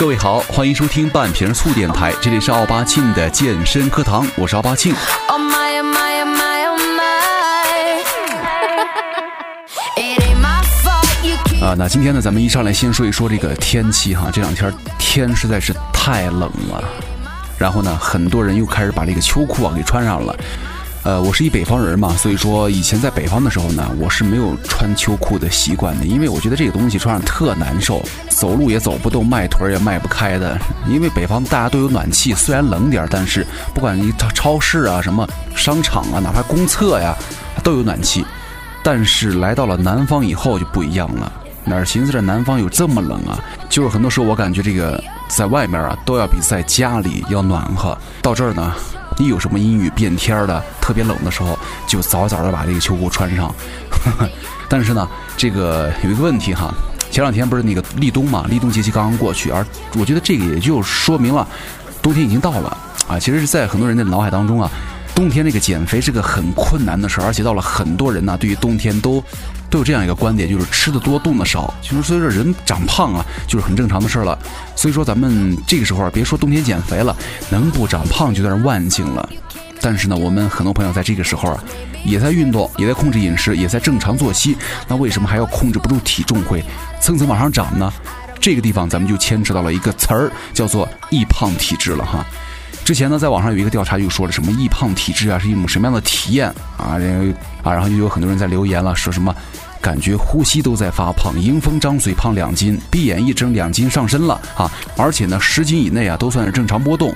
各位好，欢迎收听半瓶醋电台，这里是奥巴庆的健身课堂，我是奥巴庆。Oh oh oh oh 啊，那今天呢，咱们一上来先说一说这个天气哈，这两天天实在是太冷了，然后呢，很多人又开始把这个秋裤啊给穿上了。呃，我是一北方人嘛，所以说以前在北方的时候呢，我是没有穿秋裤的习惯的，因为我觉得这个东西穿上特难受，走路也走不动，迈腿也迈不开的。因为北方大家都有暖气，虽然冷点，但是不管你超超市啊、什么商场啊，哪怕公厕呀，都有暖气。但是来到了南方以后就不一样了，哪儿寻思着南方有这么冷啊？就是很多时候我感觉这个在外面啊都要比在家里要暖和。到这儿呢，一有什么阴雨变天的，特别冷的时候，就早早的把这个秋裤穿上。但是呢，这个有一个问题哈，前两天不是那个立冬嘛，立冬节气刚刚过去，而我觉得这个也就说明了冬天已经到了啊。其实是在很多人的脑海当中啊。冬天这个减肥是个很困难的事儿，而且到了很多人呢，对于冬天都都有这样一个观点，就是吃的多，动的少。其实所以说人长胖啊，就是很正常的事儿了。所以说咱们这个时候啊，别说冬天减肥了，能不长胖就算是万幸了。但是呢，我们很多朋友在这个时候啊，也在运动，也在控制饮食，也在正常作息，那为什么还要控制不住体重会蹭蹭往上涨呢？这个地方咱们就牵扯到了一个词儿，叫做易胖体质了哈。之前呢，在网上有一个调查，就说了什么易胖体质啊是一种什么样的体验啊？然后啊，然后就有很多人在留言了，说什么感觉呼吸都在发胖，迎风张嘴胖两斤，闭眼一睁两斤上身了啊！而且呢，十斤以内啊都算是正常波动。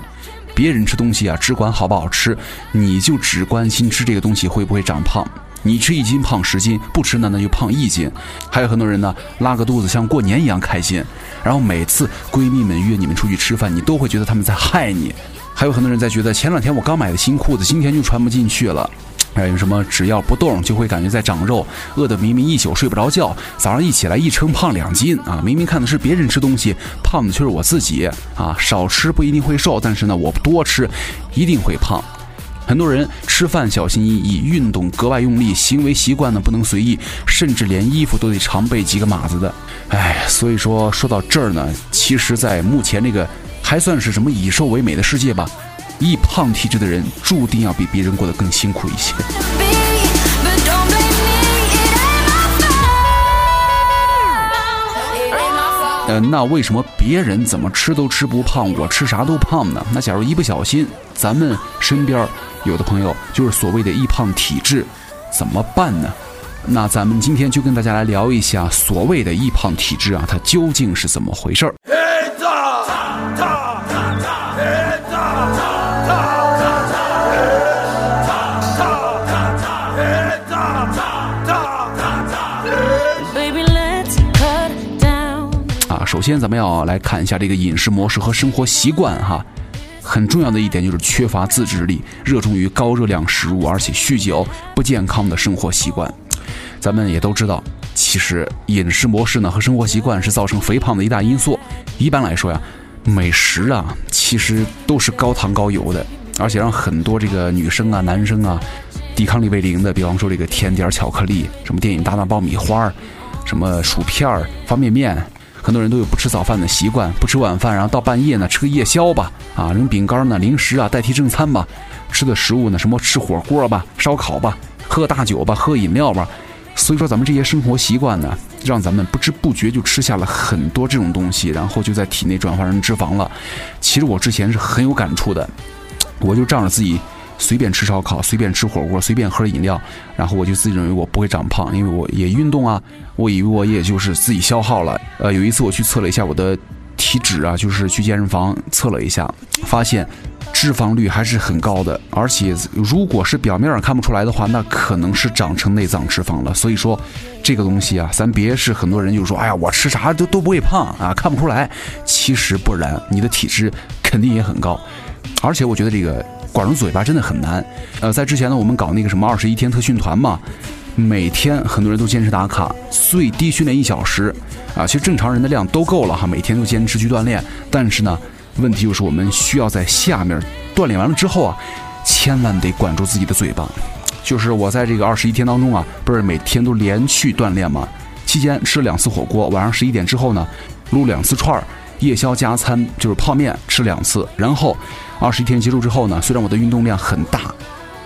别人吃东西啊，只管好不好吃，你就只关心吃这个东西会不会长胖。你吃一斤胖十斤，不吃呢那就胖一斤。还有很多人呢，拉个肚子像过年一样开心，然后每次闺蜜们约你们出去吃饭，你都会觉得他们在害你。还有很多人在觉得前两天我刚买的新裤子，今天就穿不进去了。还有什么只要不动就会感觉在长肉，饿得明明一宿睡不着觉，早上一起来一称胖两斤啊！明明看的是别人吃东西，胖的却是我自己啊！少吃不一定会瘦，但是呢，我多吃一定会胖。很多人吃饭小心翼翼，运动格外用力，行为习惯呢不能随意，甚至连衣服都得常备几个码子的。哎，所以说说到这儿呢，其实，在目前这个还算是什么以瘦为美的世界吧，易胖体质的人注定要比别人过得更辛苦一些。呃，那为什么别人怎么吃都吃不胖，我吃啥都胖呢？那假如一不小心，咱们身边有的朋友就是所谓的易胖体质，怎么办呢？那咱们今天就跟大家来聊一下所谓的易胖体质啊，它究竟是怎么回事儿？首先咱们要来看一下这个饮食模式和生活习惯哈。很重要的一点就是缺乏自制力，热衷于高热量食物，而且酗酒，不健康的生活习惯。咱们也都知道，其实饮食模式呢和生活习惯是造成肥胖的一大因素。一般来说呀，美食啊其实都是高糖高油的，而且让很多这个女生啊、男生啊抵抗力为零的。比方说这个甜点、巧克力，什么电影搭档爆米花，什么薯片、方便面。很多人都有不吃早饭的习惯，不吃晚饭，然后到半夜呢吃个夜宵吧，啊，扔饼干呢、零食啊代替正餐吧，吃的食物呢什么吃火锅吧、烧烤吧、喝大酒吧、喝饮料吧。所以说咱们这些生活习惯呢，让咱们不知不觉就吃下了很多这种东西，然后就在体内转化成脂肪了。其实我之前是很有感触的，我就仗着自己随便吃烧烤、随便吃火锅、随便喝饮料，然后我就自己认为我不会长胖，因为我也运动啊，我以为我也就是自己消耗了。呃，有一次我去测了一下我的体脂啊，就是去健身房测了一下，发现脂肪率还是很高的，而且如果是表面上看不出来的话，那可能是长成内脏脂肪了。所以说，这个东西啊，咱别是很多人就说，哎呀，我吃啥都都不会胖啊，看不出来。其实不然，你的体质肯定也很高。而且我觉得这个管住嘴巴真的很难。呃，在之前呢，我们搞那个什么二十一天特训团嘛，每天很多人都坚持打卡，最低训练一小时啊。其实正常人的量都够了哈，每天都坚持去锻炼。但是呢，问题就是我们需要在下面锻炼完了之后啊，千万得管住自己的嘴巴。就是我在这个二十一天当中啊，不是每天都连续锻炼吗？期间吃了两次火锅，晚上十一点之后呢，撸两次串儿。夜宵加餐就是泡面吃两次，然后二十一天结束之后呢，虽然我的运动量很大，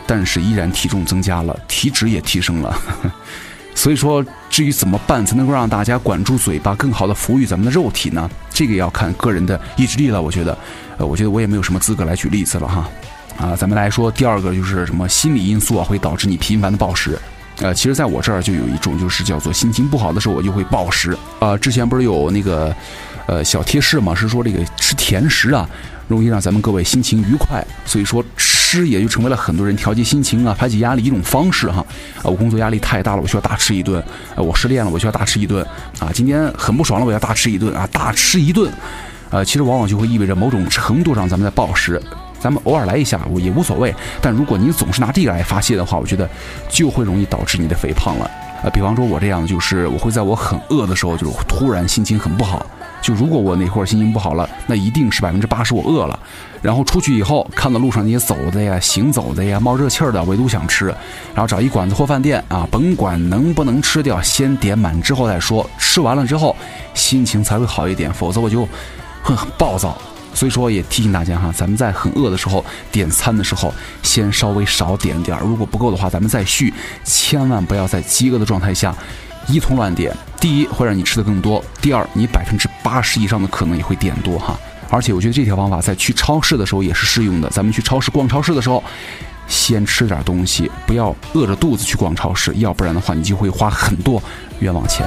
但是依然体重增加了，体脂也提升了。所以说，至于怎么办才能够让大家管住嘴巴，更好的抚育咱们的肉体呢？这个要看个人的意志力了。我觉得，呃，我觉得我也没有什么资格来举例子了哈。啊，咱们来说第二个就是什么心理因素啊，会导致你频繁的暴食。呃，其实在我这儿就有一种，就是叫做心情不好的时候我就会暴食。啊，之前不是有那个，呃，小贴士嘛，是说这个吃甜食啊，容易让咱们各位心情愉快，所以说吃也就成为了很多人调节心情啊、排解压力一种方式哈。啊，我工作压力太大了，我需要大吃一顿；呃，我失恋了，我需要大吃一顿；啊，今天很不爽了，我要大吃一顿啊，大吃一顿。呃，其实往往就会意味着某种程度上咱们在暴食。咱们偶尔来一下我也无所谓，但如果你总是拿这个来发泄的话，我觉得就会容易导致你的肥胖了。呃，比方说我这样，就是我会在我很饿的时候，就是突然心情很不好。就如果我那会儿心情不好了，那一定是百分之八十我饿了。然后出去以后，看到路上那些走的呀、行走的呀、冒热气儿的，唯独想吃。然后找一馆子或饭店啊，甭管能不能吃掉，先点满之后再说。吃完了之后，心情才会好一点，否则我就会很暴躁。所以说也提醒大家哈，咱们在很饿的时候点餐的时候，先稍微少点点儿，如果不够的话，咱们再续。千万不要在饥饿的状态下一通乱点。第一会让你吃的更多，第二你百分之八十以上的可能也会点多哈。而且我觉得这条方法在去超市的时候也是适用的。咱们去超市逛超市的时候，先吃点东西，不要饿着肚子去逛超市，要不然的话你就会花很多冤枉钱。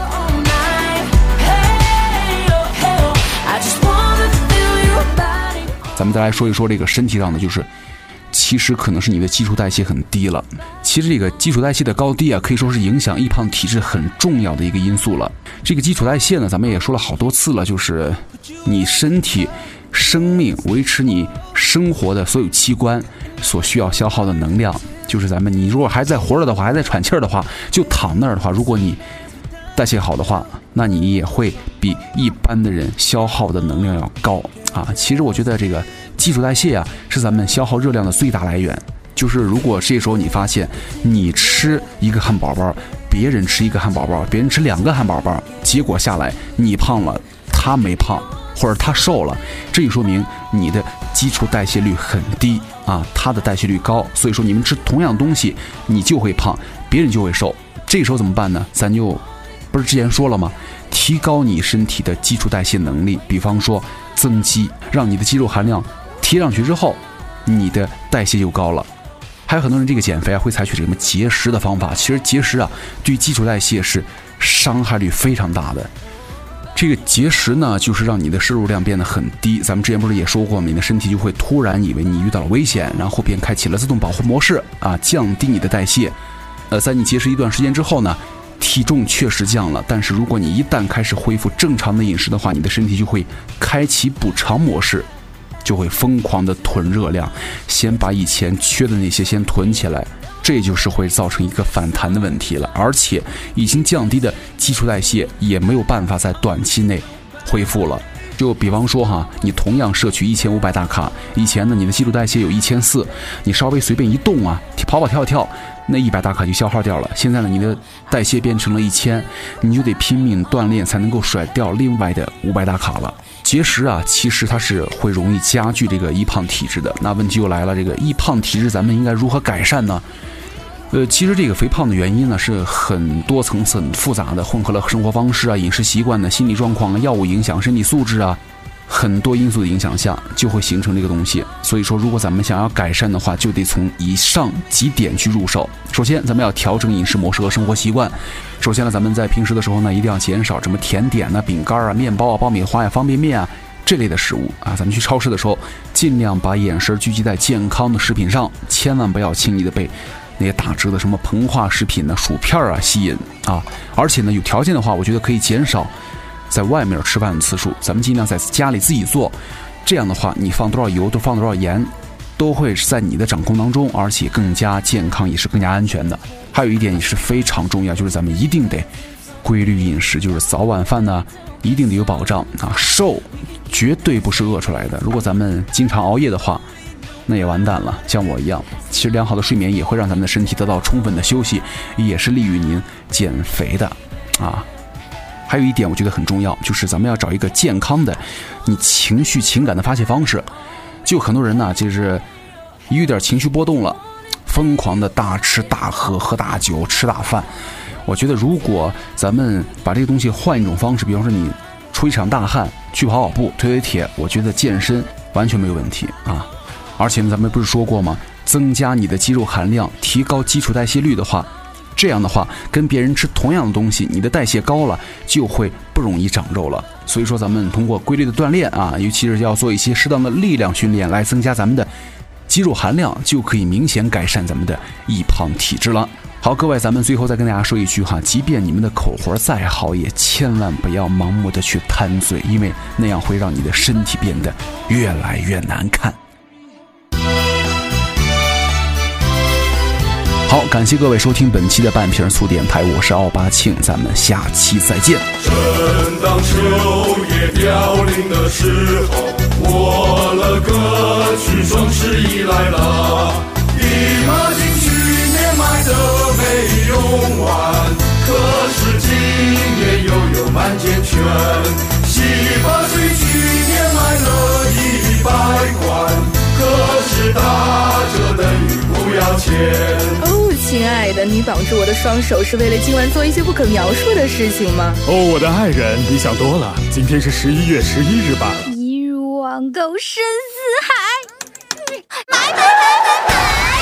咱们再来说一说这个身体上的，就是其实可能是你的基础代谢很低了。其实这个基础代谢的高低啊，可以说是影响易胖体质很重要的一个因素了。这个基础代谢呢，咱们也说了好多次了，就是你身体生命维持你生活的所有器官所需要消耗的能量，就是咱们你如果还在活着的话，还在喘气儿的话，就躺那儿的话，如果你代谢好的话，那你也会比一般的人消耗的能量要高啊。其实我觉得这个基础代谢啊，是咱们消耗热量的最大来源。就是如果这时候你发现你吃一个汉堡包，别人吃一个汉堡包，别人吃两个汉堡包，结果下来你胖了，他没胖，或者他瘦了，这就说明你的基础代谢率很低啊，他的代谢率高，所以说你们吃同样东西，你就会胖，别人就会瘦。这时候怎么办呢？咱就不是之前说了吗？提高你身体的基础代谢能力，比方说增肌，让你的肌肉含量提上去之后，你的代谢就高了。还有很多人这个减肥啊会采取什么节食的方法，其实节食啊对基础代谢是伤害率非常大的。这个节食呢，就是让你的摄入量变得很低。咱们之前不是也说过吗？你的身体就会突然以为你遇到了危险，然后便开启了自动保护模式啊，降低你的代谢。呃，在你节食一段时间之后呢，体重确实降了，但是如果你一旦开始恢复正常的饮食的话，你的身体就会开启补偿模式，就会疯狂的囤热量，先把以前缺的那些先囤起来，这就是会造成一个反弹的问题了。而且已经降低的基础代谢也没有办法在短期内恢复了。就比方说哈，你同样摄取一千五百大卡，以前呢你的基础代谢有一千四，你稍微随便一动啊，跑跑跳跳，那一百大卡就消耗掉了。现在呢你的代谢变成了一千，你就得拼命锻炼才能够甩掉另外的五百大卡了。节食啊，其实它是会容易加剧这个易胖体质的。那问题又来了，这个易胖体质咱们应该如何改善呢？呃，其实这个肥胖的原因呢是很多层次、很复杂的，混合了生活方式啊、饮食习惯呢、心理状况啊、药物影响、身体素质啊，很多因素的影响下，就会形成这个东西。所以说，如果咱们想要改善的话，就得从以上几点去入手。首先，咱们要调整饮食模式和生活习惯。首先呢，咱们在平时的时候呢，一定要减少什么甜点啊、饼干啊、面包啊、爆米花呀、方便面啊这类的食物啊。咱们去超市的时候，尽量把眼神聚集在健康的食品上，千万不要轻易的被。那些打折的什么膨化食品呢、薯片啊吸引啊，而且呢有条件的话，我觉得可以减少在外面吃饭的次数，咱们尽量在家里自己做。这样的话，你放多少油，都放多少盐，都会是在你的掌控当中，而且更加健康，也是更加安全的。还有一点也是非常重要，就是咱们一定得规律饮食，就是早晚饭呢一定得有保障啊。瘦绝对不是饿出来的，如果咱们经常熬夜的话。那也完蛋了，像我一样。其实良好的睡眠也会让咱们的身体得到充分的休息，也是利于您减肥的，啊。还有一点我觉得很重要，就是咱们要找一个健康的你情绪情感的发泄方式。就很多人呢，就是一有点情绪波动了，疯狂的大吃大喝、喝大酒、吃大饭。我觉得如果咱们把这个东西换一种方式，比方说你出一场大汗，去跑跑步、推推铁，我觉得健身完全没有问题啊。而且呢，咱们不是说过吗？增加你的肌肉含量，提高基础代谢率的话，这样的话，跟别人吃同样的东西，你的代谢高了，就会不容易长肉了。所以说，咱们通过规律的锻炼啊，尤其是要做一些适当的力量训练，来增加咱们的肌肉含量，就可以明显改善咱们的易胖体质了。好，各位，咱们最后再跟大家说一句哈，即便你们的口活再好，也千万不要盲目的去贪嘴，因为那样会让你的身体变得越来越难看。好，感谢各位收听本期的半瓶醋电台，我是奥巴庆，咱们下期再见。正当秋叶凋零的时候，我了歌曲，双十一来了。一马金去年买的没用完，可是今年又有满减券。洗发水去年买了一百罐，是打折等于不要钱。哦，亲爱的，你绑住我的双手是为了今晚做一些不可描述的事情吗？哦，我的爱人，你想多了。今天是十一月十一日吧？一如网购深似海，买买买买买！